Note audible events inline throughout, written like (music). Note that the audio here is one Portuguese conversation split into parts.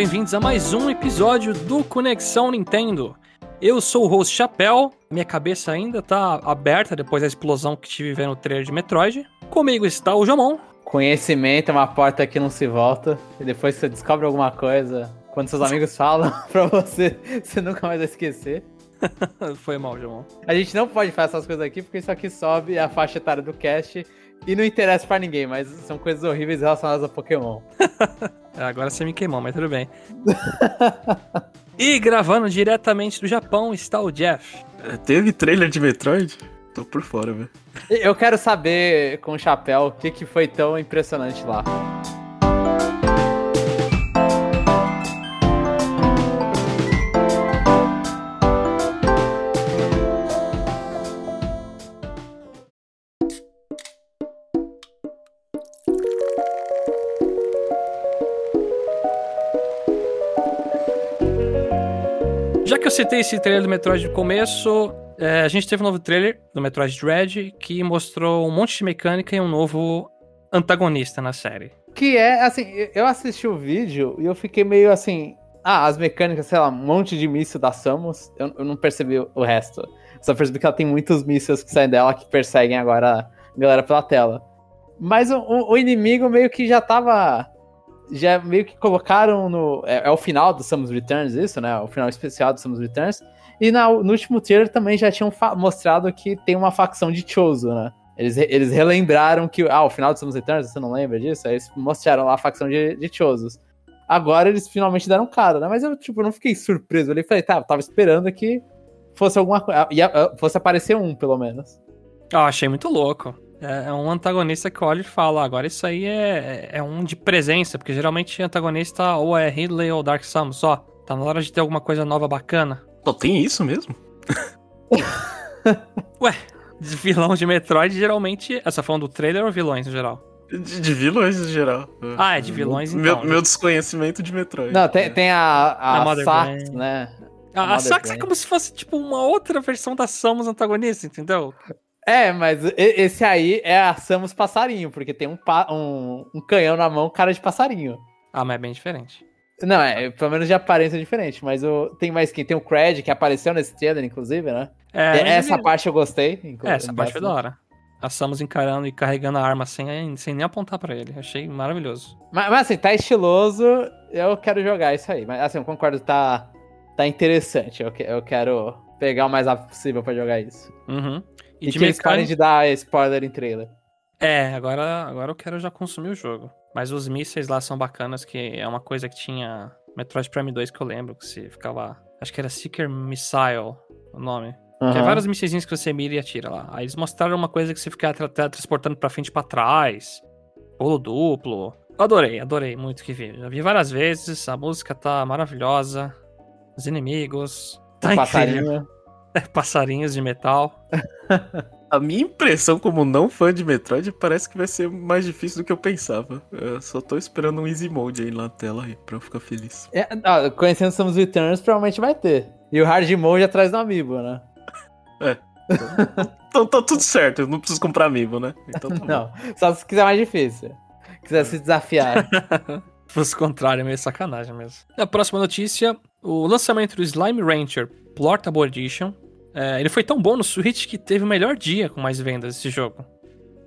bem-vindos a mais um episódio do Conexão Nintendo. Eu sou o host Chapéu, minha cabeça ainda tá aberta depois da explosão que tive vendo o trailer de Metroid. Comigo está o Jamon. Conhecimento é uma porta que não se volta, e depois você descobre alguma coisa, quando seus amigos falam (laughs) pra você, você nunca mais vai esquecer. (laughs) Foi mal, Jamon. A gente não pode fazer essas coisas aqui porque isso aqui sobe a faixa etária do cast e não interessa pra ninguém, mas são coisas horríveis relacionadas a Pokémon. (laughs) É, agora você me queimou, mas tudo bem. (laughs) e gravando diretamente do Japão está o Jeff. É, Teve trailer de Metroid? Tô por fora, velho. Eu quero saber com o chapéu o que, que foi tão impressionante lá. Já que eu citei esse trailer do Metroid no começo, é, a gente teve um novo trailer do Metroid Dread que mostrou um monte de mecânica e um novo antagonista na série. Que é, assim, eu assisti o vídeo e eu fiquei meio assim. Ah, as mecânicas, sei lá, um monte de míssil da Samus. Eu, eu não percebi o resto. Só percebi que ela tem muitos mísseis que saem dela que perseguem agora a galera pela tela. Mas o, o- o inimigo meio que já tava. Já meio que colocaram no. É, é o final do Samus Returns, isso, né? O final especial do Samus Returns. E na- no último trailer também já tinham mostrado que tem uma facção de Chozo, né? Eles, eles relembraram que. Ah, o final do Samus Returns, você não lembra disso? Aí eles mostraram lá a facção de, de Chozos. Agora eles finalmente deram cara, né? Mas eu, tipo, não fiquei surpreso. E falei, tá, eu tava esperando que fosse alguma coisa. ia- Fosse aparecer um, pelo menos. Eu achei muito louco. É, é um antagonista que olha e fala, agora isso aí é, é um de presença, porque geralmente antagonista ou é Ridley ou Dark Samus, só. Tá na hora de ter alguma coisa nova bacana. Só tem isso mesmo? (laughs) De vilão de Metroid, geralmente. Essa falando do trailer ou vilões no geral? De, de vilões em geral. Ah, é de vilões, meu, então. Meu desconhecimento de Metroid. Não, tem, tem a, A a, Sax, Brain. né? A, a Mother Sax é como se fosse, tipo, uma outra versão da Samus antagonista, entendeu? É, mas esse aí é a Samus passarinho, porque tem um, um, um canhão na mão, cara de passarinho. Ah, mas é bem diferente. Não, é, pelo menos de aparência é diferente, mas o, tem mais quem? Tem o Cred, que apareceu nesse trailer, inclusive, né? É, mas essa ele- parte eu gostei. É, essa parte foi da hora. A Samus encarando e carregando a arma sem, sem nem apontar pra ele. Achei maravilhoso. Mas, mas, assim, tá estiloso, eu quero jogar isso aí. Mas assim, eu concordo, tá, tá interessante. Eu, que- eu quero pegar o mais rápido possível pra jogar isso. Uhum. E, que eles parem de dar spoiler em trailer. É, agora, agora eu quero já consumir o jogo. Mas os mísseis lá são bacanas, que é uma coisa que tinha Metroid Prime 2 que eu lembro, que você ficava. Acho que era Seeker Missile o nome. Que é vários mísseis que você mira e atira lá. Aí eles mostraram uma coisa que você fica tra- tra- transportando pra frente e pra trás. Pulo duplo. Eu adorei, adorei muito o que vi. Já vi várias vezes, a música tá maravilhosa. Os inimigos. Tá incrível. Passarinho. (laughs) Passarinhos de metal. (laughs) A minha impressão como não fã de Metroid parece que vai ser mais difícil do que eu pensava. Eu só tô esperando um Easy Mode aí na tela aí, pra eu ficar feliz. É, ah, conhecendo Samus Returns, provavelmente vai ter. E o Hard Mode atrás do Amiibo, né? (laughs) Então tá tudo certo, eu não preciso comprar amiibo, né? Então tá bom. Não, só se quiser mais difícil. Quiser se desafiar. Se fosse contrário, é meio sacanagem mesmo. A próxima notícia: o lançamento do Slime Rancher Portable Edition. É, ele foi tão bom no Switch que teve o melhor dia com mais vendas desse jogo.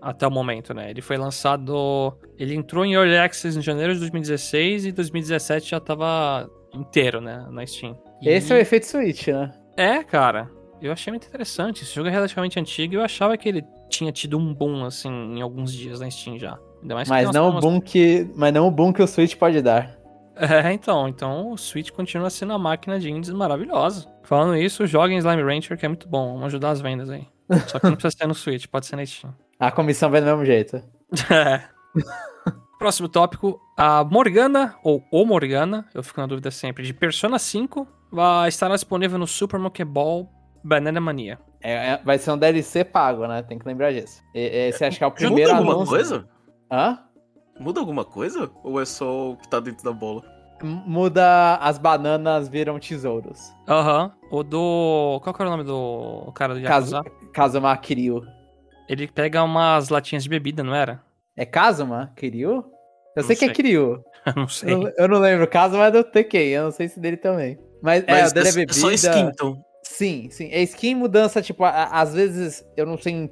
Até o momento, né? Ele foi lançado. Ele entrou em Early Access em janeiro de 2016 e 2017 já tava inteiro, né? Na Steam. E- Esse é o efeito Switch, né? É, cara. Eu achei muito interessante. Esse jogo é relativamente antigo e eu achava que ele tinha tido um boom, assim, em alguns dias na Steam já. Ainda mais que Mas não, o boom que, mas não o boom que o Switch pode dar. É, então. Então o Switch continua sendo uma máquina de indies maravilhosa. Falando isso, joguem Slime Rancher, que é muito bom. Vamos ajudar as vendas aí. Só que não precisa ser no Switch, pode ser na Steam. A comissão vai do mesmo jeito. (laughs) É. Próximo tópico. A Morgana, ou o Morgana, eu fico na dúvida sempre, de Persona 5, vai estar disponível no Super Monkey Ball Banana Mania. É, é- vai ser um DLC pago, né? Tem que lembrar disso. E- Esse acho que é o primeiro alguma anúncio. coisa? Hã? Muda alguma coisa? Ou é só o que tá dentro da bola? Muda as bananas viram tesouros. Aham. O do. Qual que era o nome do cara do Yakuza? Kazuma Kiryu. Ele pega umas latinhas de bebida, não era? É Kazuma Kiryu? Eu sei Não que é sei. Kiryu. (laughs) Eu não Eu sei. não, eu não lembro o mas é do Tekken. Eu não sei se dele também. Mas, é, Mas o dele é é bebida. só skin, então. Sim, sim. É skin mudança, tipo, a- às vezes eu não sei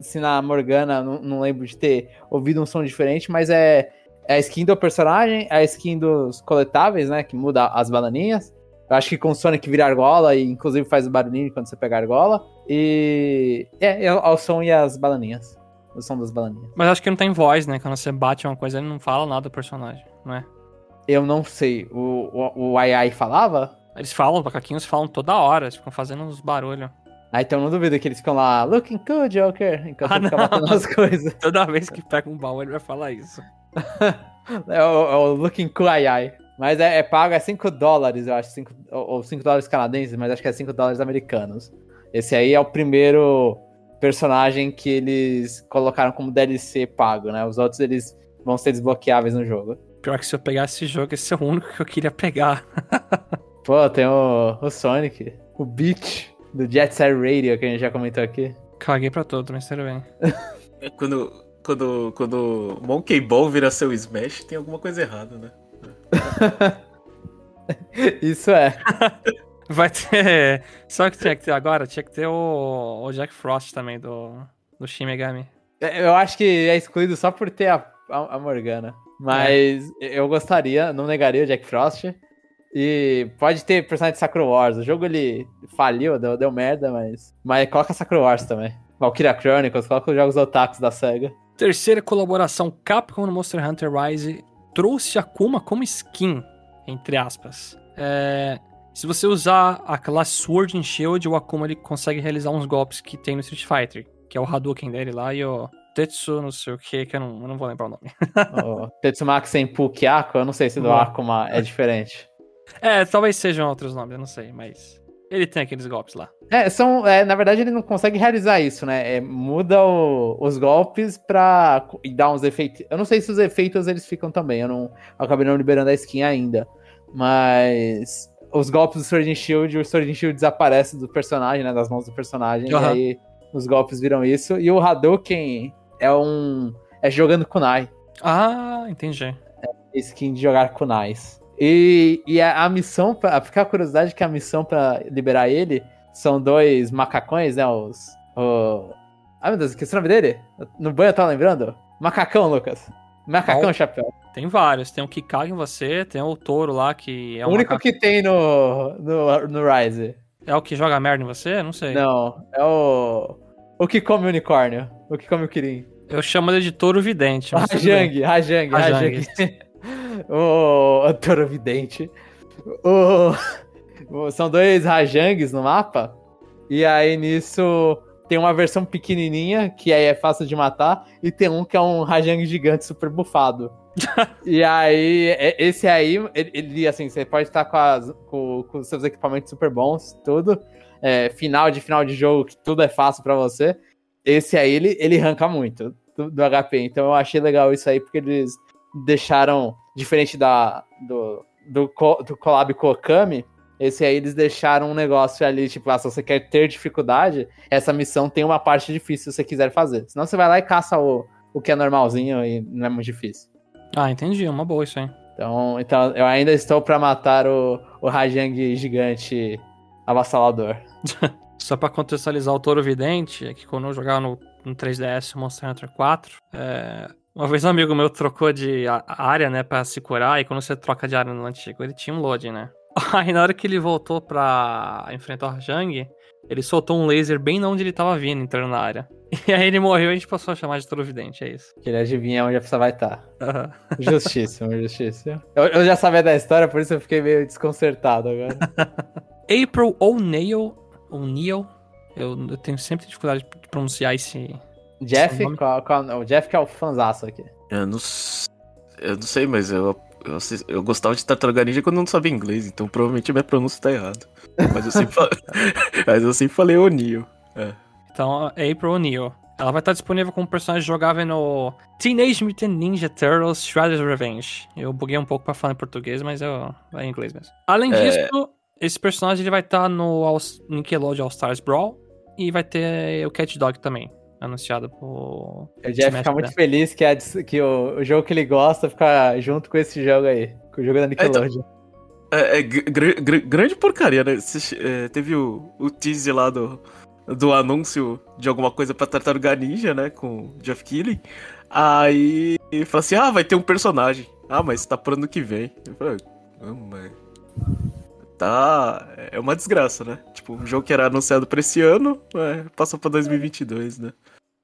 se na Morgana, não, não lembro de ter ouvido um som diferente, mas é, é a skin do personagem, é a skin dos coletáveis, né? Que muda as bananinhas. Eu acho que com o Sonic vira argola e inclusive faz o barulhinho quando você pega a argola. E. É, é o som e as bananinhas. O som das bananinhas. Mas acho que não tem voz, né? Quando você bate uma coisa, ele não fala nada do personagem, não é? Eu não sei. O, o, o Ai Ai falava? Eles falam, os macaquinhos falam toda hora, eles ficam fazendo uns barulhos. Ah, então não duvido que eles ficam lá, looking cool, Joker, enquanto Ah, ele fica não. batendo as coisas. (laughs) Toda vez que pega um baú, ele vai falar isso. (laughs) É o, é o looking cool ai ai. Mas é, é pago, é 5 dólares, eu acho, cinco, ou ou 5 dólares canadenses, mas acho que é 5 dólares americanos. Esse aí é o primeiro personagem que eles colocaram como DLC pago, né? Os outros, eles vão ser desbloqueáveis no jogo. Pior que se eu pegar esse jogo, esse é o único que eu queria pegar. (laughs) Pô, tem o, o Sonic, o Beach, do Jet Set Radio, que a gente já comentou aqui. Caguei pra todo, mas tudo bem. É quando, quando, quando Monkey Ball vira seu Smash, tem alguma coisa errada, né? (laughs) Isso é. (laughs) Vai ter. Só que tinha que ter agora, tinha que ter o, o Jack Frost também do, do Shin Megami. É, Eu acho que é excluído só por ter a, a, a Morgana. Mas eu gostaria, não negaria o Jack Frost. E pode ter personagem de Sakura Wars. O jogo ele faliu, deu, deu merda, mas. Mas coloca Sakura Wars também. Valkyria Chronicles, coloca os jogos otakus da SEGA. Terceira colaboração Capcom no Monster Hunter Rise trouxe Akuma como skin, entre aspas. É, se você usar a classe Sword and Shield, o Akuma ele consegue realizar uns golpes que tem no Street Fighter, que é o Hadouken dele lá e o Tetsu, não sei o que, que eu não, eu não vou lembrar o nome. (laughs) o Tetsumaki Senpu Kyako, eu não sei se do. Akuma é diferente. É, talvez sejam outros nomes, eu não sei, mas ele tem aqueles golpes lá. É, são, é, na verdade ele não consegue realizar isso, né? É, muda o- os golpes pra e dar uns efeitos. Eu não sei se os efeitos eles ficam também, eu não eu acabei não liberando a skin ainda. Mas os golpes do Sword and Shield, o Sword and Shield desaparece do personagem, né? Das mãos do personagem, Aham. e aí os golpes viram isso. E o Hadouken é um. é jogando kunai. Ah, entendi. Skin de jogar kunais. E, e a, a missão, pra, fica a curiosidade que a missão pra liberar ele são dois macacões, né? Os. O... Ai meu Deus, esqueci o nome dele? No banho eu tava lembrando? Macacão, Lucas. Macacão, Qual? chapéu. Tem vários, tem o que caga em você, tem o touro lá que é o um único macaco- que tem no, no, no Rise. É o que joga merda em você? Não sei. Não, é o. O que come o unicórnio. O que come o Kirin. Eu chamo ele de touro vidente. Rajang, Rajang, Rajang. O, Toro Vidente. O, são dois Rajangs no mapa. E aí nisso tem uma versão pequenininha, que aí é fácil de matar. E tem um que é um Rajang gigante super bufado. (laughs) e aí, é- esse aí, ele, assim, você pode estar com, as- com, com seus equipamentos super bons, tudo. É, final de final de jogo, que tudo é fácil pra você. Esse aí, ele, ele arranca muito do, do HP. Então eu achei legal isso aí, porque eles deixaram, diferente da, do, do, do collab com o Okami, esse aí eles deixaram um negócio ali, tipo, ah, se você quer ter dificuldade, essa missão tem uma parte difícil se você quiser fazer. Senão você vai lá e caça o, o que é normalzinho e não é muito difícil. Ah, entendi. É uma boa isso aí. Então, então eu ainda estou pra matar o, o Rajang gigante avassalador. (laughs) Só pra contextualizar o Touro Vidente, é que quando eu jogava no, no 3DS o Monster Hunter 4, é, uma vez um amigo meu trocou de área, né, pra se curar, e quando você troca de área no antigo, ele tinha um loading, né? (laughs) Aí na hora que ele voltou pra enfrentar o Rajang, ele soltou um laser bem onde ele tava vindo, entrando na área. (laughs) E aí ele morreu e a gente passou a chamar de Touro Vidente, é isso. Que ele adivinha onde a pessoa vai estar. Aham. (laughs) Justíssimo, justíssimo. Eu, eu já sabia da história, por isso eu fiquei meio desconcertado agora. April O'Neil, O'Neil, eu, eu tenho sempre dificuldade de pronunciar esse... Jeff, nome? qual, qual- o Jeff que é o fanzaço aqui. Eu não, eu não sei, mas eu, eu, eu gostava de Tartaruga Ninja quando eu não sabia inglês, então provavelmente minha pronúncia tá errada. Mas eu sempre, fa- (laughs) mas eu sempre falei O'Neill. É. Então, a April O'Neil. Ela vai estar disponível como personagem jogável no Teenage Mutant Ninja Turtles Shredder's Revenge. Eu buguei um pouco pra falar em português, mas eu, é em inglês mesmo. Além É. disso, esse personagem ele vai estar no All- Nickelodeon All Stars Brawl e vai ter o Cat Dog também. Anunciado por. O Jeff fica muito feliz que, é, que o, o, jogo que ele gosta fica junto com esse jogo aí. Com o jogo da Nickelodeon. É, então, é, é gr gr grande porcaria, né? é, teve o, o teaser lá do, do anúncio de alguma coisa pra Tartaruga Ninja, né? Com o Jeff Keighley. Aí fala assim: ah, vai ter um personagem. Ah, mas tá pro ano que vem. Eu falei, mas. Tá. É uma desgraça, né? Tipo, um jogo que era anunciado pra esse ano, é, passou pra 2022, né?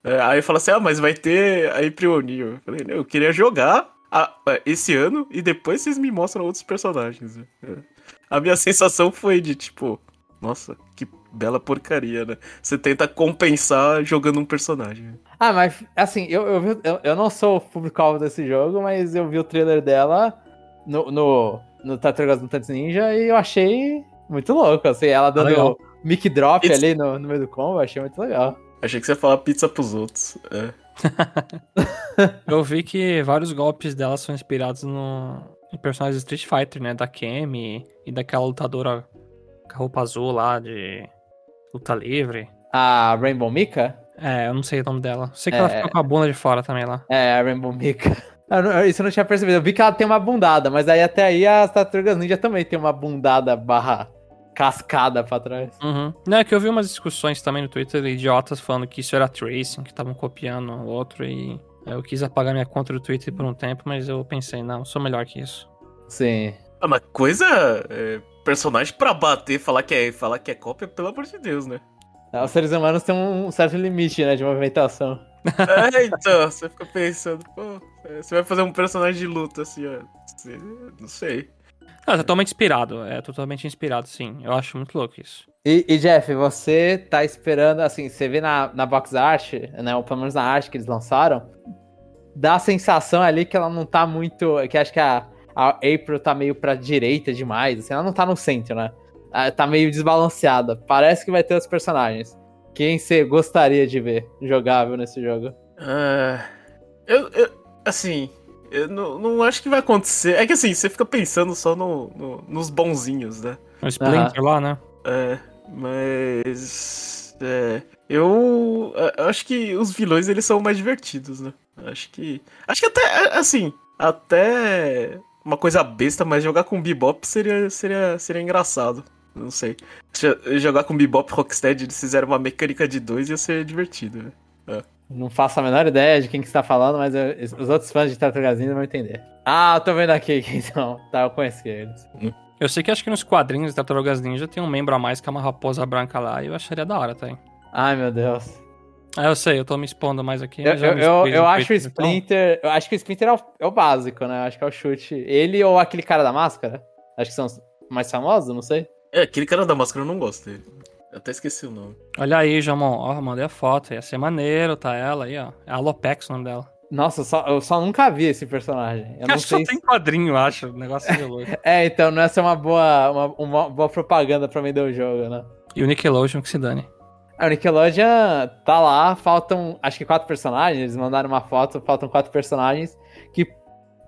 É, aí fala assim: ah, mas vai ter a April. Eu falei: eu queria jogar a, a, esse ano e depois vocês me mostram outros personagens. É. A minha (laughs) sensação foi de tipo, nossa, que bela porcaria, né? Você tenta compensar jogando um personagem. Ah, mas assim, eu, eu, eu, eu não sou público-alvo desse jogo, mas eu vi o trailer dela no, no, no Tartarugas Mutantes Ninja e eu achei muito louco, assim, ela dando ah, mic drop It's... ali no, no meio do combo, eu achei muito legal. Achei que você ia falar pizza pros outros. É. (laughs) eu vi que vários golpes dela são inspirados no, em personagens de Street Fighter, né? Da Kemi e daquela lutadora com a roupa azul lá de luta livre. A Rainbow Mika? É, eu não sei o nome dela. Sei que é... ela fica com a bunda de fora também lá. É, a Rainbow Mika. Isso eu não tinha percebido. Eu vi que ela tem uma bundada, mas aí até aí as Tartarugas Ninja também tem uma bundada barra cascada pra trás. Uhum. Não, é que eu vi umas discussões também no Twitter de idiotas falando que isso era tracing, que estavam copiando o outro e eu quis apagar minha conta do Twitter por um tempo, mas eu pensei, não, sou melhor que isso. Sim. Ah, mas coisa. É, personagem pra bater, falar que, é, falar que é cópia, pelo amor de Deus, né? Os seres humanos têm um certo limite, né, de movimentação. É, então, você fica pensando, pô, você vai fazer um personagem de luta assim, ó. Não sei. Ah, totalmente inspirado, é totalmente inspirado, sim. Eu acho muito louco isso. E, e, Jeff, você tá esperando, assim, você vê na, na box art, né, ou pelo menos na arte que eles lançaram, dá a sensação ali que ela não tá muito, que acho que a, a April tá meio pra direita demais, assim, ela não tá no centro, né? Tá meio desbalanceada. Parece que vai ter os personagens. Quem você gostaria de ver jogável nesse jogo? Uh, eu, eu, assim, eu não, não acho que vai acontecer. É que assim, você fica pensando só no, no nos bonzinhos, né? O Splinter lá, né? É, mas. É, eu, eu acho que os vilões eles são mais divertidos, né? Acho que. Acho que até. Assim, até uma coisa besta, mas jogar com Bebop seria, seria, seria engraçado. Não sei. Jogar com Bebop Rocksteady, eles fizeram uma mecânica de dois, ia ser divertido, né? É. Não faço a menor ideia de quem que está falando, mas eu, os outros fãs de Tartarugas Ninja vão entender. Ah, eu tô vendo aqui, (laughs) então. Tá, eu conheci eles. Hum. Eu sei que acho que nos quadrinhos de Tartarugas Ninja tem um membro a mais que é uma raposa branca lá, e eu acharia da hora, tá? Ai, meu Deus. Ah, eu sei, eu tô me expondo mais aqui. Eu, eu, eu, eu acho o Splinter. Então. Eu acho que o Splinter é o, é o, básico, né? Eu acho que é o chute. Ele ou aquele cara da máscara? Acho que são os mais famosos, não sei. É, aquele cara da máscara eu não gosto dele. Eu até esqueci o nome. Olha aí, Jamon. Ó, mandei a foto. Ia ser maneiro, tá ela aí, ó. É a Alopex o nome dela. Nossa, eu só, eu só nunca vi esse personagem. Eu (laughs) acho que só tem quadrinho, acho. O negócio de louco. (laughs) é, então não é ser uma boa, uma, uma boa propaganda pra vender o jogo, né? E o Nickelodeon que se dane. A Nickelodeon tá lá, faltam acho que quatro personagens. Eles mandaram uma foto, faltam quatro personagens.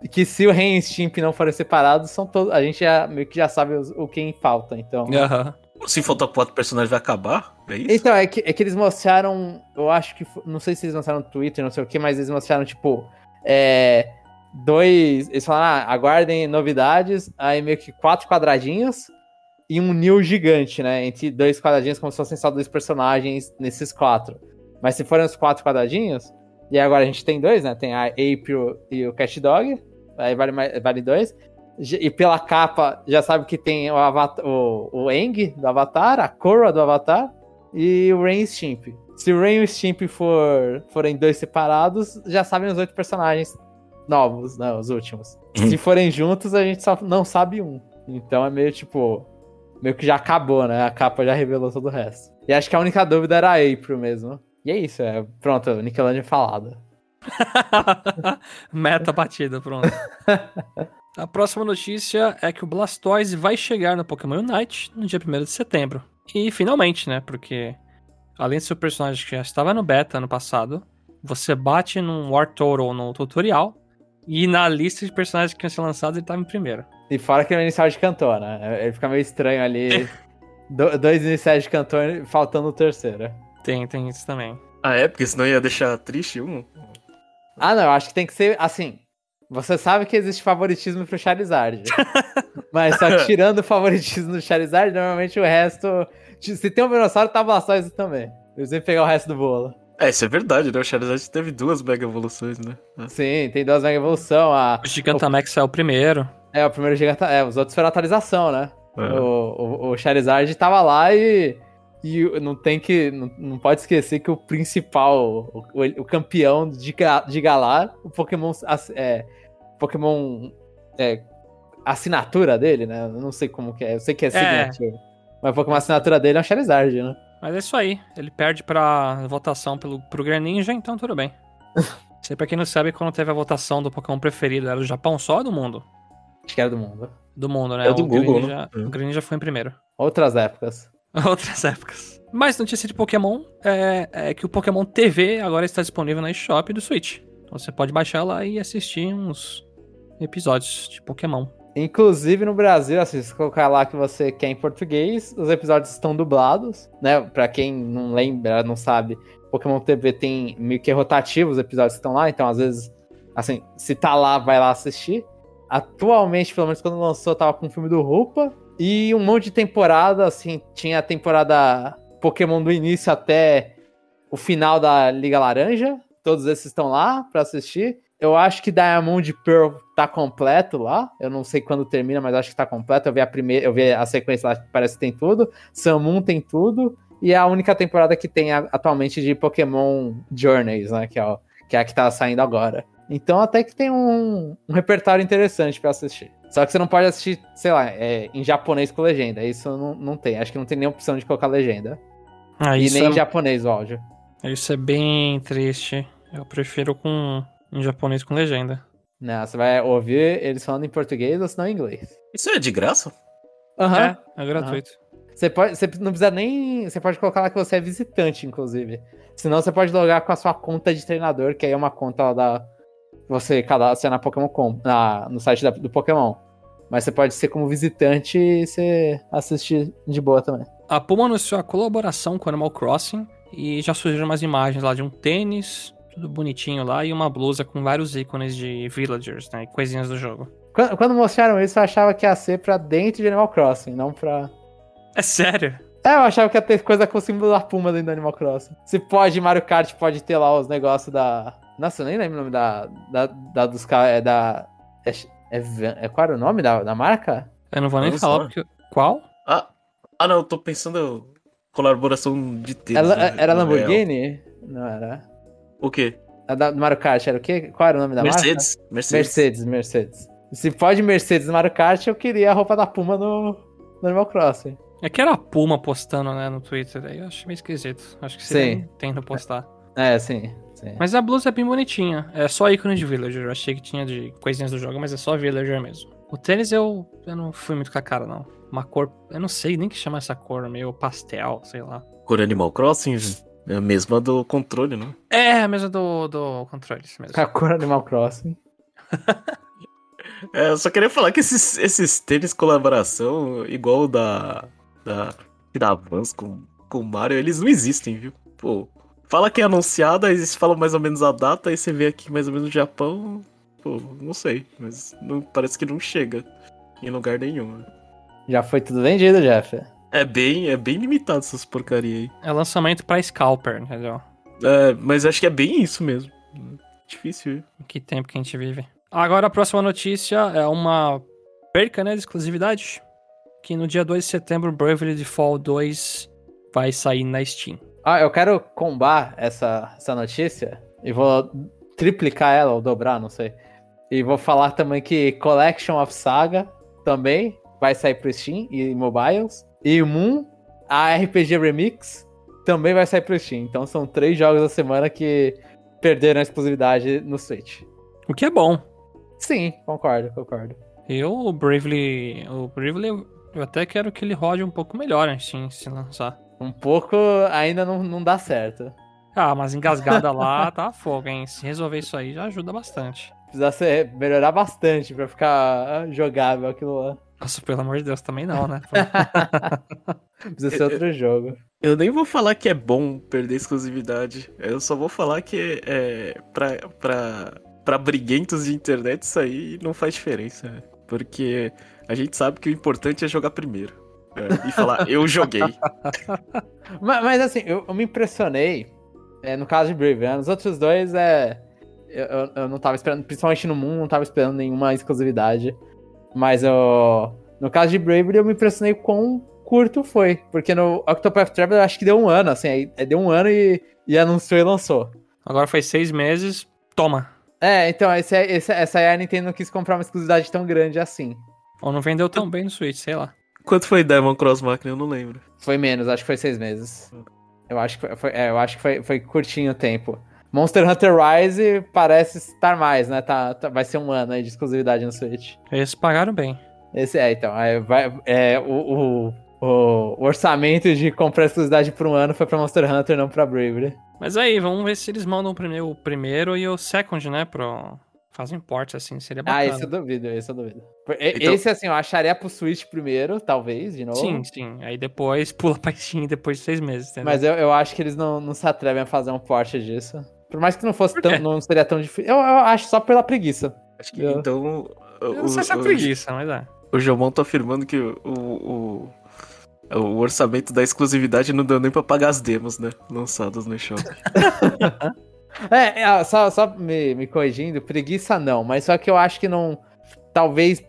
Que, que se o Ren e o Stimp não forem separados, são todos. A gente já meio que já sabe o, o quem falta, então. Uhum. Se faltar quatro personagens, vai acabar? É isso? Então, é que, é que eles mostraram. Eu acho que. Não sei se eles mostraram no Twitter, não sei o que, mas eles mostraram, tipo. É, dois. Eles falaram, ah, aguardem novidades. Aí meio que quatro quadradinhos e um new gigante, né? Entre dois quadradinhos, como se fossem só dois personagens nesses quatro. Mas se forem os quatro quadradinhos, e agora a gente tem dois, né? Tem a April e o Cat Dog, aí vale, mais, vale dois. E pela capa, já sabe que tem o, avatar, o, o Eng do Avatar, a Korra do Avatar e o Rain Stimp. Se o Rain e o Stimp for, forem dois separados, já sabem os oito personagens novos, né? Os últimos. (clears throat) Se forem juntos, a gente só não sabe um. Então é meio tipo meio que já acabou, né? A capa já revelou todo o resto. E acho que a única dúvida era a April mesmo. E é isso, é. Pronto, Nickelodeon falada. (laughs) Meta batida, pronto. a próxima notícia é que o Blastoise vai chegar no Pokémon Unite no dia 1 de setembro. E finalmente, né? Porque além de ser o personagem que já estava no beta ano passado, você bate num War Total no tutorial e na lista de personagens que iam ser lançados ele estava em primeiro. E fora que é o inicial de cantor, né? Ele fica meio estranho ali. (laughs) do, dois iniciais de cantor faltando o terceiro. Tem, tem isso também. Ah, é? Porque senão ia deixar triste um. Ah, não, eu acho que tem que ser assim. Você sabe que existe favoritismo pro Charizard. (laughs) mas só tirando o favoritismo do Charizard, normalmente o resto. Se tem um Venossauro, tá Blastoise também. Eu sempre pegar o resto do bolo. É, isso é verdade, né? O Charizard teve duas Mega Evoluções, né? Sim, tem duas Mega Evolução. A... O Gigantamax é o primeiro. É, o primeiro Gigantamax. É, os outros foram atualização, né? É. O, o, o, Charizard tava lá e. E não tem que. Não, não pode esquecer que o principal, o, o campeão de, de Galar, o Pokémon. É, Pokémon. É, assinatura dele, né? Eu não sei como que é. Eu sei que é, é. signature. Mas o Pokémon assinatura dele é o Charizard, né? Mas é isso aí. Ele perde pra votação pelo, pro Greninja, então tudo bem. (laughs) Sei pra quem não sabe, quando teve a votação do Pokémon preferido, era do Japão só ou do mundo? Acho que era do mundo. Do mundo, né? É do o Google, Greninja, né? O Greninja foi em primeiro. Outras épocas. (laughs) Outras épocas. Mais notícia de Pokémon é, é, que o Pokémon TV agora está disponível na eShop do Switch. Então você pode baixar lá e assistir uns episódios de Pokémon. Inclusive no Brasil, assim, se colocar lá que você quer em português, os episódios estão dublados, né? Pra quem não lembra, não sabe, Pokémon TV tem meio que rotativo os episódios que estão lá, então às vezes, assim, se tá lá, vai lá assistir. Atualmente, pelo menos quando lançou, tava com o filme do Rupa. E um monte de temporada, assim, tinha a temporada Pokémon do início até o final da Liga Laranja. Todos esses estão lá para assistir. Eu acho que Diamond Pearl tá completo lá. Eu não sei quando termina, mas acho que tá completo. Eu vi a primeira, eu vi a sequência lá, parece que tem tudo. Samun tem tudo. E é a única temporada que tem atualmente de Pokémon Journeys, né? Que é, que é a que tá saindo agora. Então até que tem um, um repertório interessante para assistir. Só que você não pode assistir, sei lá, é, em japonês com legenda. Isso não, não tem. Acho que não tem nem opção de colocar legenda. Ah, e nem é... em japonês o áudio. Isso é bem triste. Eu prefiro com em japonês com legenda. Não, você vai ouvir eles falando em português ou senão em inglês. Isso é de graça? Aham. Uhum. É, é gratuito. Uhum. Você, pode, você não precisa nem. Você pode colocar lá que você é visitante, inclusive. Senão você pode logar com a sua conta de treinador, que aí é uma conta da. Você cadastra na Pokémon Com, na, no site da, do Pokémon. Mas você pode ser como visitante e você assistir de boa também. A Puma anunciou a colaboração com Animal Crossing e já surgiram umas imagens lá de um tênis, tudo bonitinho lá, e uma blusa com vários ícones de villagers, né? E coisinhas do jogo. Quando, quando mostraram isso, eu achava que ia ser pra dentro de Animal Crossing, não pra. É sério? É, eu achava que ia ter coisa com o símbolo da Puma dentro do Animal Crossing. Se pode, Mario Kart pode ter lá os negócios da. Nossa, eu nem lembro o nome da. Da, da dos caras. É da. É, é, é, qual era o nome da, da marca? Eu não vou nem falar porque. Qual? Ah, ah, não, eu tô pensando. Colaboração de tênis. Era, né? era Lamborghini? Não era. O quê? A da Mario Kart era o quê? Qual era o nome da Mercedes. marca? Mercedes. Mercedes, Mercedes. Se pode Mercedes no Mario Kart, eu queria a roupa da Puma no, no Animal Crossing. É que era a Puma postando, né, no Twitter. Aí eu achei meio esquisito. Acho que você tem no postar. É, sim, sim. Mas a blusa é bem bonitinha. É só ícone de Villager. Eu achei que tinha de coisinhas do jogo, mas é só Villager mesmo. O tênis eu, eu não fui muito com a cara, não. Uma cor. Eu não sei nem que chama essa cor, meio pastel, sei lá. Cor Animal Crossing? É a mesma do controle, não? É, a mesma do, do controle, mesmo. Kakura Animal Crossing. é, eu só queria falar que esses, esses tênis colaboração, igual o da, da, da Vans com, com o Mario, eles não existem, viu? Pô, fala que é anunciado, aí eles falam mais ou menos a data, aí você vê aqui mais ou menos no Japão, pô, não sei, mas não, parece que não chega em lugar nenhum. Já foi tudo vendido, Jeff. É bem, é bem limitado essas porcaria aí. É lançamento pra Scalper, entendeu? É, mas acho que é bem isso mesmo. Difícil. Que tempo que a gente vive. Agora a próxima notícia é uma perca, né, de exclusividade. Que no dia 2 de setembro, Bravely Default 2 vai sair na Steam. Ah, eu quero combar essa, essa notícia e vou triplicar ela ou dobrar, não sei. E vou falar também que Collection of Saga também vai sair pro Steam e mobiles. E Moon, a RPG Remix, também vai sair pro Steam. Então são três jogos da semana que perderam a exclusividade no Switch. O que é bom. Sim, concordo, concordo. Eu, o Bravely. O Bravely, eu até quero que ele rode um pouco melhor assim, se lançar. Um pouco ainda não, não dá certo. Ah, mas engasgada lá (laughs) tá fogo, hein? Se resolver isso aí já ajuda bastante. Precisa ser, melhorar bastante pra ficar jogável aquilo lá. Nossa, pelo amor de Deus, também não, né? (laughs) (laughs) Precisa ser outro jogo. Eu nem vou falar que é bom perder exclusividade. Eu só vou falar que é pra, pra, pra briguentos de internet isso aí não faz diferença. né? Porque a gente sabe que o importante é jogar primeiro. É, e falar, eu joguei. (laughs) Mas, mas, assim, eu, eu me impressionei é, no caso de Brave, né? Nos outros dois, é. Eu, eu, não tava esperando, principalmente no Moon, não tava esperando nenhuma exclusividade. Mas eu. No caso de Bravery, eu me impressionei quão curto foi. Porque no Octopath Traveler, eu acho que deu um ano, assim. Aí, aí deu um ano e, e anunciou e lançou. Agora faz seis meses, toma. É, então, esse, é- esse, essa aí a Nintendo não quis comprar uma exclusividade tão grande assim. Ou não vendeu tão bem no Switch, sei lá. Quanto foi Demon Cross Machina? Eu não lembro. Foi menos, acho que foi seis meses. Eu acho que foi, é, eu acho que foi, foi curtinho o tempo. Monster Hunter Rise parece estar mais, né? Tá, tá- vai ser um ano aí de exclusividade no Switch. Eles pagaram bem. Esse é, então. aí vai, é, o, o, o orçamento de comprar exclusividade por um ano foi pra Monster Hunter, não pra Bravery. Mas aí, vamos ver se eles mandam o primeiro, o primeiro e o second, né? Pro... Fazem porte, assim, seria Ah, bacana. esse eu duvido, esse eu duvido. Então- Esse, assim, eu acharia pro Switch primeiro, talvez, de novo. Sim, sim. Aí depois (laughs) pula pra Steam depois de seis meses, entendeu? Mas eu, eu acho que eles não, não se atrevem a fazer um porte disso. Por mais que não fosse tão, não seria tão difícil. Eu, eu acho só pela preguiça. Acho que Eu- então. Eu o- não sei se é preguiça, mas é. O Jomon tá afirmando que o, o, o, o orçamento da exclusividade não deu nem pra pagar as demos, né? Lançadas no shopping. (laughs) É, é, só, só me, me corrigindo, preguiça não, mas só que eu acho que não. Talvez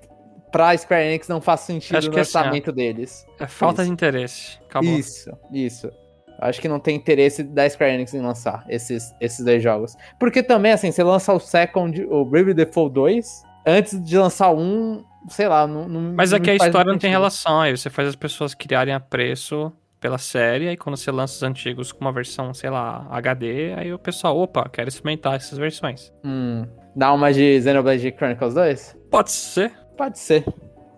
pra Square Enix não faça sentido Acho no que assim, ó, orçamento deles. É falta Isso. de interesse. Acabou. Isso, isso. Acho que não tem interesse da Square Enix em lançar esses, esses dois jogos. Porque também, assim, você lança o Second, o Bravely Default 2, antes de lançar um, sei lá, não. não Mas aqui a faz história não tem relação. Aí você faz as pessoas criarem a preço pela série, aí quando você lança os antigos com uma versão, sei lá, HD, aí o pessoal, opa, quero experimentar essas versões. Hum, dá uma de Xenoblade Chronicles 2? Pode ser. Pode ser.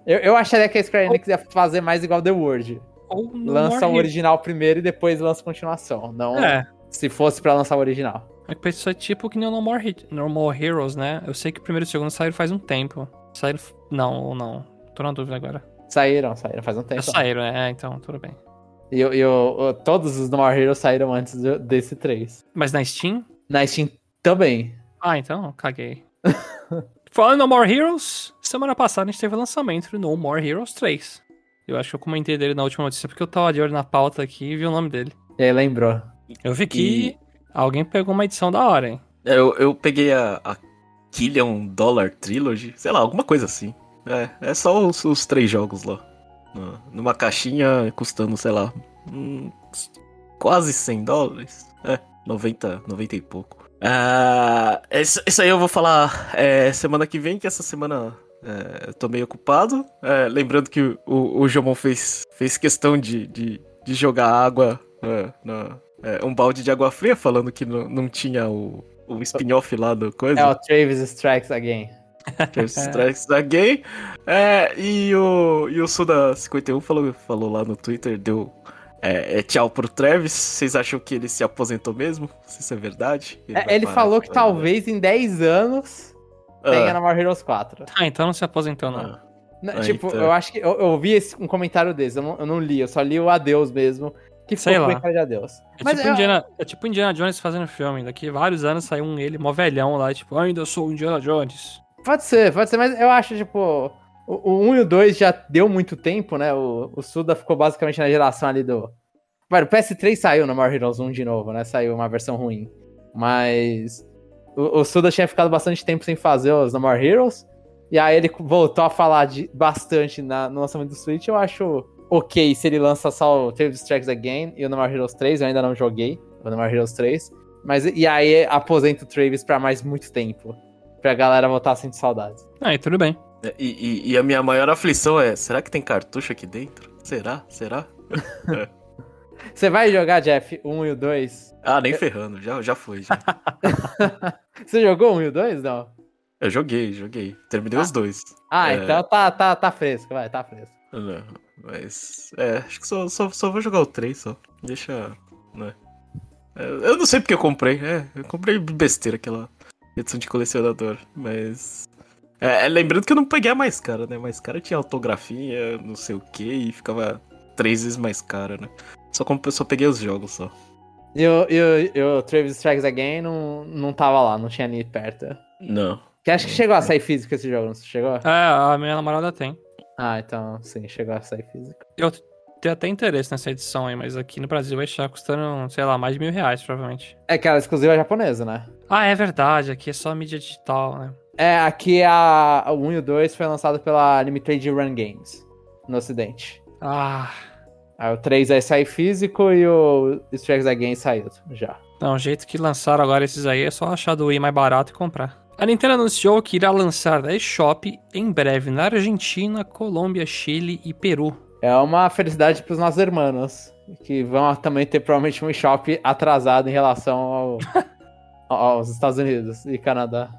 Eu, eu acharia que a Square Enix ia fazer mais igual The World. Ou lança o original primeiro e depois lança a continuação. Não É. se fosse pra lançar o original. É que isso é tipo que nem o No More, No More Heroes, né? Eu sei que o primeiro e o segundo saíram faz um tempo. Saíram. Não, ou não. Tô na dúvida agora. Saíram, saíram faz um tempo. Já saíram, é, então, tudo bem. E, e o- o- todos os No More Heroes saíram antes desse 3. Mas na Steam? Na Steam também. Ah, então, caguei. (laughs) Falando em No More Heroes, semana passada a gente teve o lançamento do No More Heroes 3. Eu acho que eu comentei dele na última notícia porque eu tava de olho na pauta aqui e vi o nome dele. E aí lembrou. Eu vi que alguém pegou uma edição da hora, hein? É, eu, eu peguei a, a Killian Dollar Trilogy, sei lá, alguma coisa assim. É, é só os, os três jogos lá. Numa caixinha custando, sei lá, hum, quase 100 dólares. É, 90, 90 e pouco. Ah, isso, isso aí eu vou falar é, semana que vem, que essa semana é, eu tô meio ocupado. É, lembrando que o, o Jomon fez, fez questão de, de, de jogar água, é, na- é, um balde de água fria, falando que não, não tinha o, o spin-off lá do coisa. É o Travis Strikes Again. (laughs) Strikes da Gay. É, e o, e o Suda51 falou, falou lá no Twitter, deu é, é, tchau pro Travis. Vocês acham que ele se aposentou mesmo? Se isso é verdade? É, vai Ele falou que talvez em 10 anos tenha Ah, No More Heroes 4. Ah, então não se aposentou, não. ah. N- Ah, tipo, então. eu acho que eu, eu vi esse, um comentário desse, eu não, eu não li, eu só li o Adeus mesmo. Que Sei lá. de Adeus. É, Mas tipo eu- Indiana, é tipo Indiana Jones fazendo filme. Daqui vários anos saiu um ele, mó velhão lá, tipo, ainda sou o Indiana Jones. Pode ser, pode ser, mas eu acho, tipo, o, o 1 e o 2 já deu muito tempo, né? O, o Suda ficou basicamente na geração ali do. Vai, o PS3 saiu no More Heroes 1 de novo, né? Saiu uma versão ruim. Mas o, o Suda tinha ficado bastante tempo sem fazer os No More Heroes. E aí ele voltou a falar de, bastante na- no lançamento do Switch. Eu acho ok se ele lança só o Travis Strikes Again e o No More Heroes 3. Eu ainda não joguei o No More Heroes 3. Mas e aí aposenta o Travis pra mais muito tempo. Pra galera voltar a sentir saudades. Aí, tudo bem. É, E, e- e a minha maior aflição é: será que tem cartucho aqui dentro? Será? Será? (laughs) Você vai jogar, Jeff, o 1 e o 2? Ah, nem ferrando, já, já foi. Já. (laughs) Você jogou o 1 e o 2? Não. Eu joguei, joguei. Terminei Ah. os dois. Ah, É. então tá, tá, tá fresco, vai, tá fresco. Não, mas. É, acho que só, só, só vou jogar o 3 só. Deixa. Né? É, Eu não sei porque eu comprei. É, eu comprei besteira aquela edição de colecionador. Mas. É, é, lembrando que eu não peguei a mais cara, né? Mais cara tinha autografia, não sei o que, e ficava três vezes mais cara, né? Só como eu só peguei os jogos só. E o, e o, e o Travis Strikes Again não, não tava lá, não tinha nem perto. Não. Que acho que chegou a sair físico esse jogo, não chegou? É, a minha namorada tem. Ah, então sim, chegou a sair físico. Eu tenho até interesse nessa edição aí, mas aqui no Brasil vai estar custando, sei lá, mais de mil reais, provavelmente. É que ela é exclusiva japonesa, né? Ah, é verdade, aqui é só mídia digital, né? É, aqui a, a 1 e o 2 foi lançado pela Limited Run Games, no ocidente. Ah, Aí o 3 aí sai físico e o Strikes Again saiu já. não, o jeito que lançaram agora esses aí é só achar do Wii mais barato e comprar. A Nintendo anunciou que irá lançar a eShop em breve na Argentina, Colômbia, Chile e Peru. É uma felicidade pros nossos irmãos, que vão também ter provavelmente um shop atrasado em relação ao, (laughs) aos Estados Unidos e Canadá.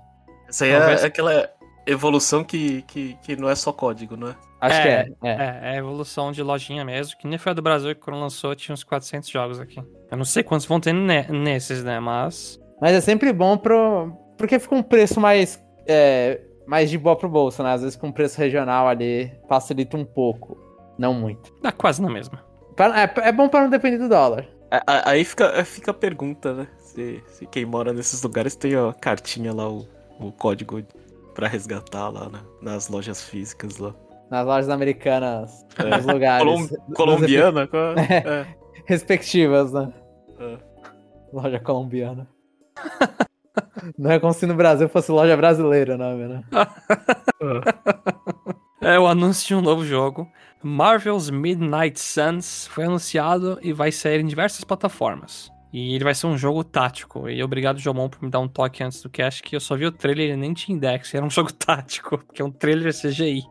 Essa aí Talvez- é aquela evolução que, que, que não é só código, não é? Acho É, que é. é. É, é a evolução de lojinha mesmo, que nem foi a do Brasil que quando lançou tinha uns 400 jogos aqui. Eu não sei quantos vão ter ne- nesses, né, mas... Mas é sempre bom pro. Porque fica um preço mais. é, mais de boa pro bolso, né? Às vezes com um preço regional ali facilita um pouco. Não muito. Dá quase na mesma. É, é bom pra não depender do dólar. Aí fica, fica a pergunta, né? Se, se quem mora nesses lugares tem a cartinha lá, o, o código pra resgatar lá na- nas lojas físicas lá. Nas lojas americanas, É. nos lugares. Colom- colombiana? qual (laughs) é? É, respectivas, né? é. Loja colombiana. (laughs) Não é como se no Brasil fosse loja brasileira o nome, né? (laughs) É o anúncio de um novo jogo. Marvel's Midnight Suns foi anunciado e vai sair em diversas plataformas. E ele vai ser um jogo tático. E obrigado, Jomon, por me dar um toque antes do cast, que eu só vi o trailer e nem tinha index. Era um (laughs) jogo tático, porque é um trailer CGI.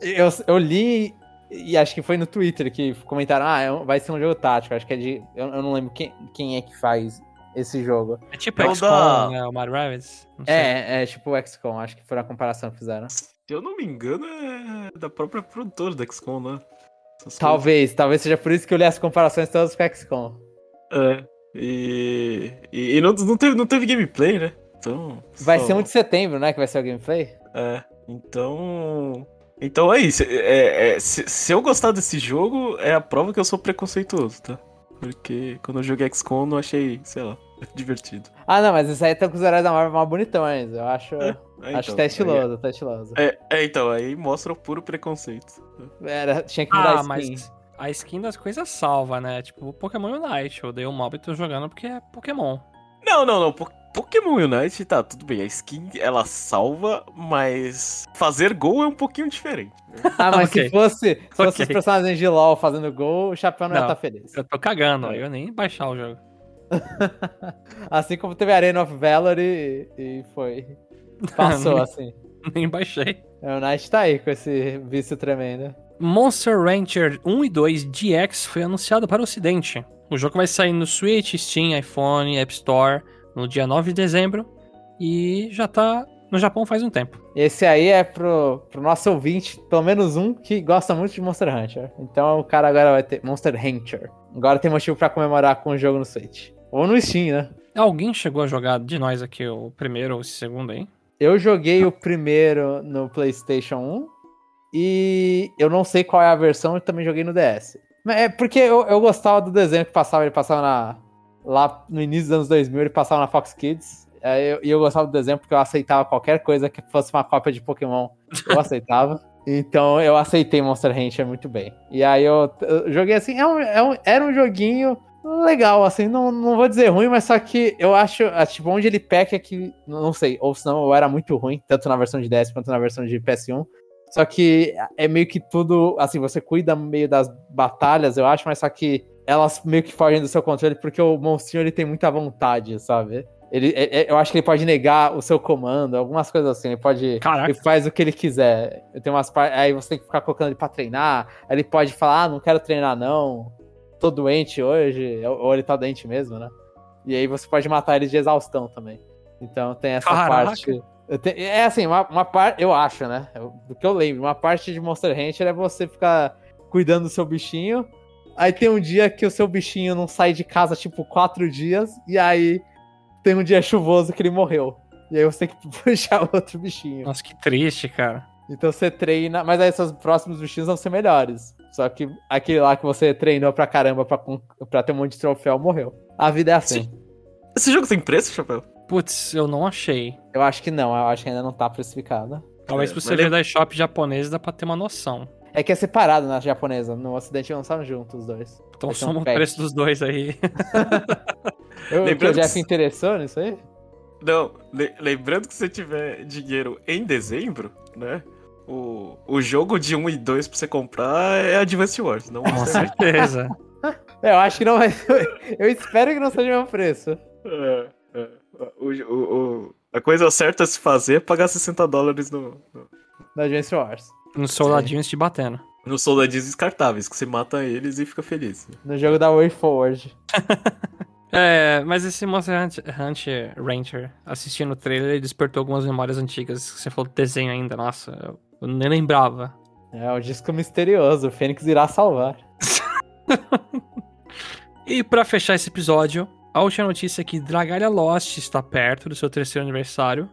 Eu, eu li e acho que foi no Twitter que comentaram: ah, é vai ser um jogo tático. Acho que é de. Eu, eu não lembro quem, quem é que faz esse jogo. É tipo É o XCOM, da- né? O Mario Rabbids. É, é tipo o XCOM, acho que foi a comparação que fizeram. Se eu não me engano, é da própria produtora da XCOM, né? Essas Talvez, talvez seja por isso que eu li as comparações todas com o XCOM. coisas. É. E, e, e não, não, teve, não teve gameplay, né? Então. Vai só- ser 1 de setembro, né? Que vai ser o gameplay? É. Então. Então é isso. É, é- se, se eu gostar desse jogo, é a prova que eu sou preconceituoso, tá? Porque quando eu joguei XCOM, eu não achei, sei lá, (laughs) divertido. Ah, não, mas isso aí tá com os heróis da Marvel mais bonitões. Eu acho. É, acho então, que tá estiloso, tá estiloso. É, é, então, aí mostra o puro preconceito. Era, tinha que mudar Ah, a skin. mas a skin das coisas salva, né? Tipo, Pokémon Unite. Eu dei o mob e tô jogando porque é Pokémon. Não, não, não. Po- Pokémon Unite, tá, tudo bem. A skin, ela salva, mas fazer gol é um pouquinho diferente. (laughs) Ah, mas Ok. se fosse, se fosse Ok. os personagens de LoL fazendo gol, o Chapéu não, ia Não. estar feliz. Eu tô cagando, É. eu nem ia baixar o jogo. (laughs) Assim como teve Arena of Valor e, e foi. (laughs) Passou, assim. Nem baixei. É, O Knight tá aí com esse vício tremendo. Monster Rancher 1 e 2 DX foi anunciado para o ocidente. O jogo vai sair no Switch, Steam, iPhone, App Store no dia 9 de dezembro e já tá no Japão faz um tempo. Esse aí é pro, pro nosso ouvinte, pelo menos um, que gosta muito de Monster Hunter. Então o cara agora vai ter Monster Hunter. Agora tem motivo pra comemorar com o jogo no Switch. Ou no Steam, né? Alguém chegou a jogar de nós aqui o primeiro ou o segundo aí? Eu joguei o primeiro no PlayStation 1 e eu não sei qual é a versão, eu também joguei no DS. Mas É porque eu, eu gostava do desenho que passava, ele passava na, lá no início dos anos 2000, ele passava na Fox Kids. Aí eu- E eu, gostava do desenho porque eu aceitava qualquer coisa que fosse uma cópia de Pokémon, eu aceitava. (laughs) Então eu aceitei Monster Hunter muito bem. E aí eu, eu joguei assim, é um- é um- era um joguinho legal, assim, não, não vou dizer ruim, mas só que eu acho, ah, tipo, onde ele peca é que, não sei, ou senão eu era muito ruim, tanto na versão de DS quanto na versão de PS1. Só que é meio que tudo, assim, você cuida meio das batalhas, eu acho, mas só que elas meio que fogem do seu controle porque o monstrinho ele tem muita vontade, sabe? Ele, é- é- eu acho que ele pode negar o seu comando, algumas coisas assim, ele pode. Caraca. Ele faz o que ele quiser. Tenho umas. Aí você tem que ficar colocando ele pra treinar. Aí ele pode falar, ah, não quero treinar, não. Tô doente hoje. Ou ele tá doente mesmo, né? E aí você pode matar ele de exaustão também. Então tem essa Caraca. parte. É assim, uma, uma parte. Eu acho, né? Eu- Do que eu lembro, uma parte de Monster Hunter é você ficar cuidando do seu bichinho. Aí tem um dia que o seu bichinho não sai de casa, tipo, quatro dias. E aí tem um dia chuvoso que ele morreu. E aí você tem que (laughs) puxar outro bichinho. Nossa, que triste, cara. Então você treina, mas aí seus próximos bichinhos vão ser melhores. Só que aquele lá que você treinou pra caramba pra, pra ter um monte de troféu morreu. A vida é assim. Esse jogo tem preço, Chapéu? Putz, eu não achei. Eu acho que não, eu acho que ainda não tá precificado. Talvez É, por ver da shop japonesa dá pra ter uma noção. É que é separado na japonesa. No ocidente lançaram juntos os dois. Então ser um soma o pack. preço dos dois aí. (laughs) Eu, que o Lembrando Jeff que- interessou nisso aí? Não, le- lembrando que se você tiver dinheiro em dezembro, né? O, o jogo de 1 e 2 pra você comprar é Advance Wars, não Com o certeza. É, Eu acho que não vai. Eu espero que não seja o mesmo preço. É, é. O, o- o- a coisa certa a se fazer é pagar 60 dólares no, no, Da Advance Wars. Uns soldadinhos te batendo. no soldadinhos descartáveis, que você mata eles e fica feliz. No jogo da Way Forward. (laughs) É, mas esse Monster Hunter, Hunter Ranger, assistindo o trailer, ele despertou algumas memórias antigas. Você falou do desenho ainda, nossa, eu, eu nem lembrava. É o disco misterioso. O Fênix irá salvar. (laughs) E pra fechar esse episódio, a última notícia é que Dragalia Lost está perto do seu terceiro aniversário.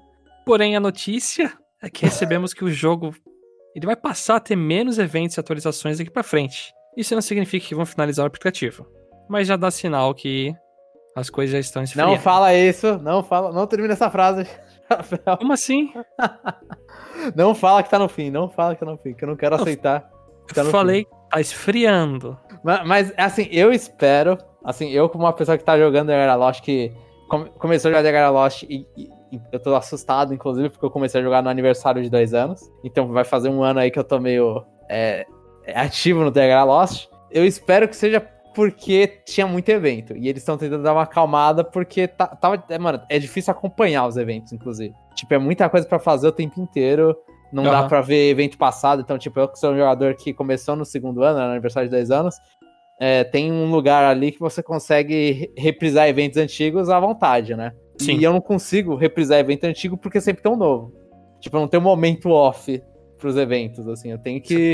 Porém, a notícia é que recebemos que o jogo ele vai passar a ter menos eventos e atualizações daqui pra frente. Isso não significa que vão finalizar o aplicativo, mas já dá sinal que as coisas já estão esfriando. Não fala isso. Não fala. Não termina essa frase. (laughs) Como assim? (laughs) Não fala que tá no fim. Não fala que tá no fim. Que eu não quero aceitar. que tá Falei, tá esfriando. Mas, mas, assim, eu espero, assim, eu como uma pessoa que tá jogando The Gara Lost, que come- começou a jogar The Gara Lost e, e- e eu tô assustado, inclusive, porque eu comecei a jogar no aniversário de dois anos. Então vai fazer um ano aí que eu tô meio é, ativo no The Gara Lost. Eu espero que seja porque tinha muito evento. E eles estão tentando dar uma acalmada porque tá, tava. é, mano, é difícil acompanhar os eventos, inclusive. Tipo, é muita coisa pra fazer o tempo inteiro. Não dá Aham. pra ver evento passado. Então, tipo, eu que sou um jogador que começou no segundo ano, no aniversário de dois anos. é, tem um lugar ali que você consegue re- reprisar eventos antigos à vontade, né? Sim. E eu não consigo reprisar evento antigo porque é sempre tão novo. Tipo, eu não tenho momento off pros eventos, assim. Eu tenho que.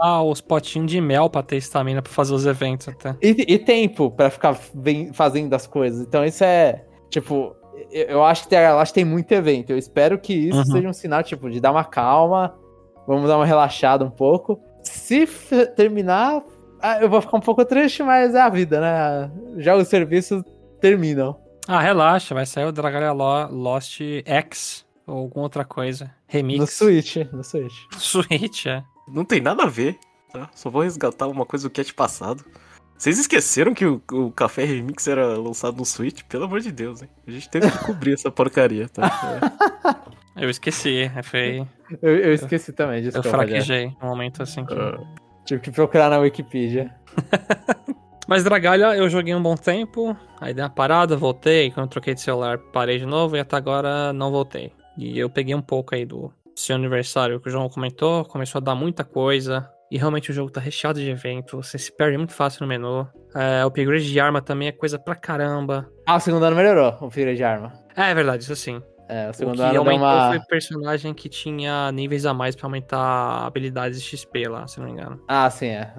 Dar os potinhos de mel pra ter estamina pra fazer os eventos até. E, e tempo pra ficar bem- fazendo as coisas. Então isso é, tipo, eu, eu acho que tem, eu acho que tem muito evento. Eu espero que isso Uhum. seja um sinal, tipo, de dar uma calma, vamos dar uma relaxada um pouco. Se terminar, ah, eu vou ficar um pouco triste, mas é a vida, né? Já os serviços terminam. Ah, relaxa, vai sair o Dragalia Lo- Lost X ou alguma outra coisa. Remix. No Switch, no Switch. (laughs) Switch, é. Não tem nada a ver, tá? Só vou resgatar uma coisa do cat passado. Vocês esqueceram que o, o Café Remix era lançado no Switch? Pelo amor de Deus, hein? A gente teve que cobrir essa porcaria, tá? (laughs) Eu esqueci, é, foi. Eu, eu esqueci também, Eu desculpa. Jeff. fraquejei um momento assim. que- É. Tive que procurar na Wikipedia. (laughs) Mas Dragalha eu joguei um bom tempo, aí dei uma parada, voltei. Quando eu troquei de celular, parei de novo e até agora não voltei. E eu peguei um pouco aí do seu aniversário que o João comentou, começou a dar muita coisa. E realmente o jogo tá recheado de evento, você se perde muito fácil no menu. É, o upgrade de arma também é coisa pra caramba. Ah, o segundo ano melhorou, o Fira de Arma. É, é verdade, isso sim. É, o O segundo que ano aumentou uma... foi personagem que tinha níveis a mais pra aumentar habilidades de XP lá, se não me engano. Ah, sim, é.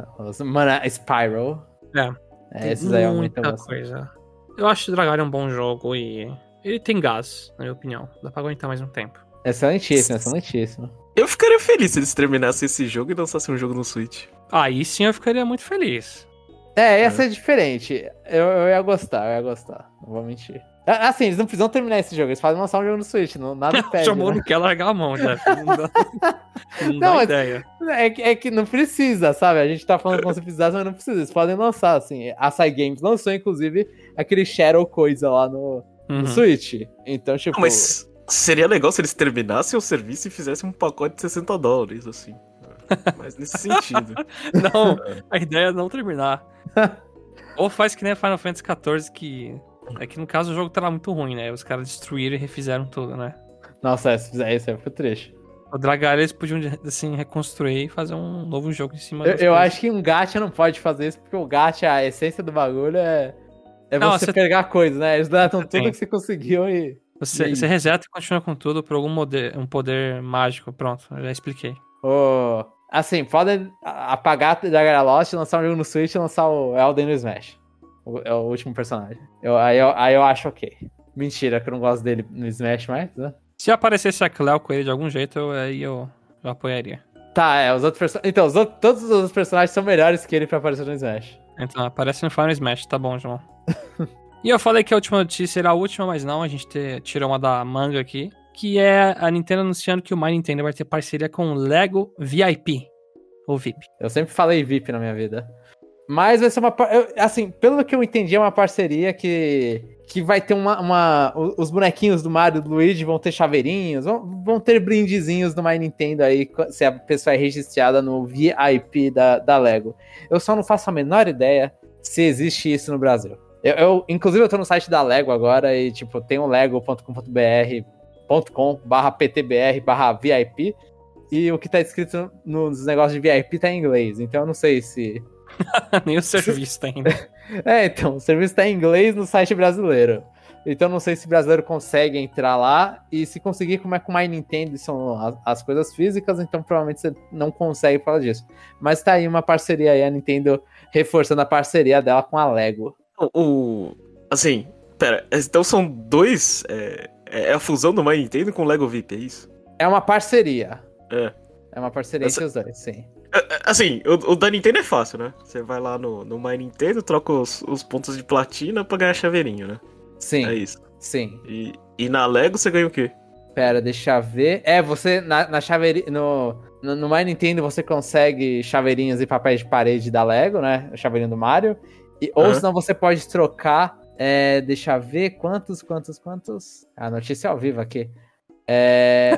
Mana Spiral. É. É, esses aí aumentam muita coisa. Eu acho o Dragalha um bom jogo e ele tem gás, na minha opinião. Dá pra aguentar mais um tempo. Excelentíssimo, excelentíssimo. Eu ficaria feliz se eles terminassem esse jogo e lançassem um jogo no Switch. Aí sim eu ficaria muito feliz. É, ia ser diferente. Eu, eu ia gostar, eu ia gostar. Não vou mentir. Ah, Assim, eles não precisam terminar esse jogo, eles podem lançar um jogo no Switch, não, nada (laughs) impede. Chamou, né? não quer largar a mão, Jeff. (laughs) Não dá, não Não, dá ideia. É, que, é que não precisa, sabe? A gente tá falando como se precisasse, mas não precisa. Eles podem lançar, assim. A Sai Games lançou, inclusive, aquele Shadow coisa lá no, no Uhum. Switch. Então, tipo. Mas seria legal se eles terminassem o serviço e fizessem um pacote de 60 dólares, assim. Mas nesse sentido. (laughs) Não, a ideia é não terminar. (laughs) Ou faz que nem a Final Fantasy XIV, que. É que no caso o jogo tá lá muito ruim, né? Os caras destruíram e refizeram tudo, né? Nossa, é, se fizer isso, é pro trecho. O Dragalha eles podiam, assim, reconstruir e fazer um novo jogo em cima Eu, eu coisas. acho que um gacha não pode fazer isso, porque o gacha, a essência do bagulho é. É Não, você você- pegar coisa, né? Eles datam tudo tem. que você conseguiu e. Você, você reseta e continua com tudo por algum poder, um poder mágico. Pronto, já expliquei. Ô, assim, podem apagar da Gara Lost, lançar um jogo no Switch e lançar o Elden no Smash. O- é o último personagem. Eu- aí, eu, aí eu acho ok. Mentira, que eu não gosto dele no Smash mais, né? Se aparecesse a Cleo com ele de algum jeito, eu, aí eu, eu apoiaria. Tá, é, os outros personagens. Então, os outros- todos os outros personagens são melhores que ele pra aparecer no Smash. Então, aparece no Final Smash, tá bom, João. (laughs) e eu falei que a última notícia era a última, mas não, a gente te- tirou uma da manga aqui. Que é a Nintendo anunciando que o My Nintendo vai ter parceria com o Lego VIP. Ou VIP. Eu sempre falei VIP na minha vida. Mas vai ser uma. Assim, pelo que eu entendi, é uma parceria que. Que vai ter uma. uma- os bonequinhos do Mario e do Luigi vão ter chaveirinhos, vão, vão ter brindezinhos do My Nintendo aí, se a pessoa é registrada no VIP da, da Lego. Eu só não faço a menor ideia se existe isso no Brasil. Eu, eu- inclusive, eu tô no site da Lego agora e, tipo, tem o lego.com.br .com barra ptbr barra VIP e o que tá escrito nos negócios de VIP tá em inglês, então eu não sei se... (laughs) Nem o serviço tá ainda. (laughs) É, então, o serviço tá em inglês no site brasileiro. Então eu não sei se brasileiro consegue entrar lá e se conseguir, como é com o My Nintendo são as, as coisas físicas, então provavelmente você não consegue falar disso. Mas tá aí uma parceria aí, a Nintendo reforçando a parceria dela com a Lego. O, assim, pera, então são dois. É, é a fusão do My Nintendo com o Lego VIP, é isso? É uma parceria. É. É uma parceria Essa- entre os dois, sim. É, é, Assim, o, o da Nintendo é fácil, né? Você vai lá no, no My Nintendo, troca os, os pontos de platina pra ganhar chaveirinho, né? Sim, É isso. sim. E, e na Lego você ganha o quê? Pera, deixa eu ver. É, você na, na chaveirinha. No, no, no My Nintendo você consegue chaveirinhos e papéis de parede da Lego, né? O chaveirinho do Mario. E, ou Aham. senão você pode trocar. É, deixa eu ver quantos, quantos, quantos. A notícia é ao vivo aqui. É.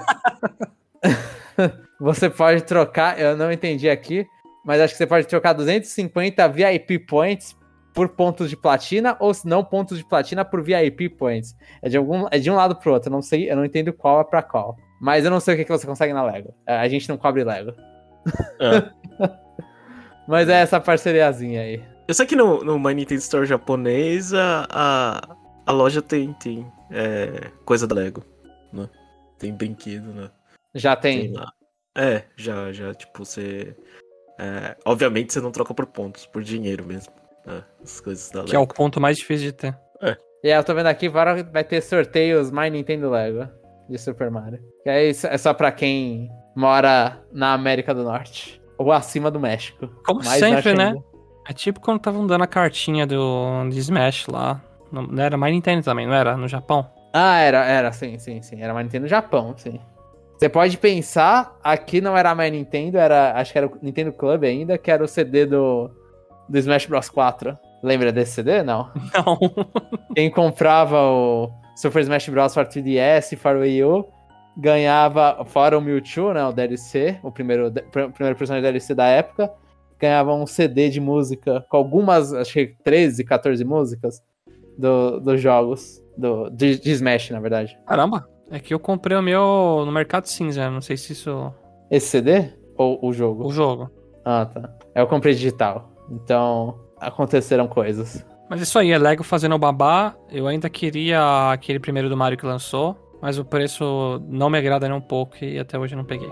(laughs) você pode trocar. Eu não entendi aqui. Mas acho que você pode trocar 250 VIP points por pontos de platina, ou se não, pontos de platina por VIP points. É de, algum, é de um lado pro outro. Eu não sei, eu não entendo qual é pra qual. Mas eu não sei o que, que você consegue na Lego. É, A gente não cobre Lego. É. (laughs) Mas é essa parceriazinha aí. Eu sei que no, no My Nintendo Store japonês a, a, a loja tem, tem é, coisa da Lego, né? Tem brinquedo, né? Já tem. lá. É, já, já, tipo, você. é, obviamente você não troca por pontos, por dinheiro mesmo. né? As coisas da Lego. Que é o ponto mais difícil de ter. E aí, eu tô vendo aqui, agora vai ter sorteios My Nintendo Lego de Super Mario. Que aí isso é só pra quem mora na América do Norte. Ou acima do México. Como Mais sempre, né? ainda. É tipo quando estavam dando a cartinha do de Smash lá. Não não era mais Nintendo também, não era? No Japão? Ah, era, era, sim, sim, sim. Era My Nintendo Japão, sim. Você pode pensar, aqui não era My Nintendo, era, acho que era o Nintendo Club ainda, que era o CD do, do Smash Bros 4. Lembra desse CD? Não. (laughs) Não. Quem comprava o Super Smash Bros. para 3DS e para o Wii U, ganhava, fora o Mewtwo, né, o DLC, o primeiro, o primeiro personagem DLC da época, ganhava um CD de música com algumas, acho que 13, 14 músicas do, dos jogos, do, de, de Smash, na verdade. Caramba. É que eu comprei o meu no Mercado Cinza. Não sei se isso. Esse CD ou o jogo? O jogo. Ah, tá. Eu comprei digital. Então, aconteceram coisas. Mas isso aí, é Lego fazendo o babá. Eu ainda queria aquele primeiro do Mario que lançou. Mas o preço não me agrada nem um pouco e até hoje eu não peguei.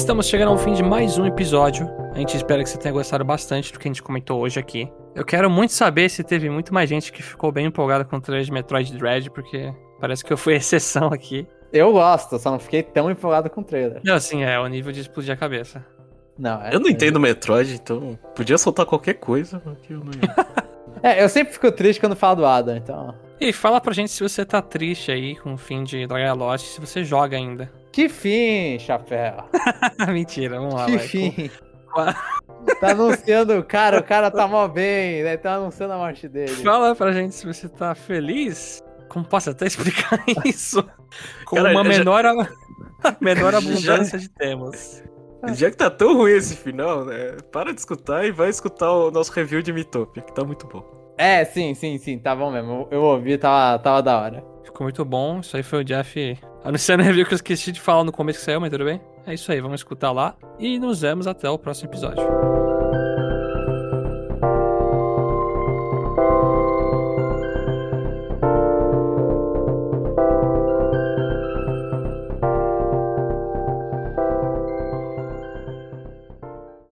Estamos chegando ao fim de mais um episódio. A gente espera que você tenha gostado bastante do que a gente comentou hoje aqui. Eu quero muito saber se teve muito mais gente que ficou bem empolgada com o trailer de Metroid Dread, porque parece que eu fui exceção aqui. Eu gosto, só não fiquei tão empolgado com o trailer. Não, assim, é o nível de explodir a cabeça. Não, é, Eu não entendo Metroid, então podia soltar qualquer coisa, que eu não ia. (laughs) (laughs) É, eu sempre fico triste quando falo do Adam, então. E fala pra gente se você tá triste aí com o fim de Dragon Lost, se você joga ainda. Que fim, chapéu. (laughs) Mentira, vamos lá. que vai. fim. Tá anunciando o (laughs) cara, o cara tá mó bem, né? Tá anunciando a morte dele. Fala pra gente se você tá feliz. Como posso até explicar (laughs) isso? Com Cara, uma eu já- menor, a- menor Já- abundância de temas. Já que tá tão ruim esse final, né? Para de escutar e vai escutar o nosso review de Mitopia, que tá muito bom. É, sim, sim, sim, tá bom mesmo. Eu, eu ouvi, tava, tava da hora. Ficou muito bom. Isso aí foi o Jeff anunciando o review que eu esqueci de falar no começo que saiu, mas tudo bem. É isso aí, vamos escutar lá. E nos vemos até o próximo episódio.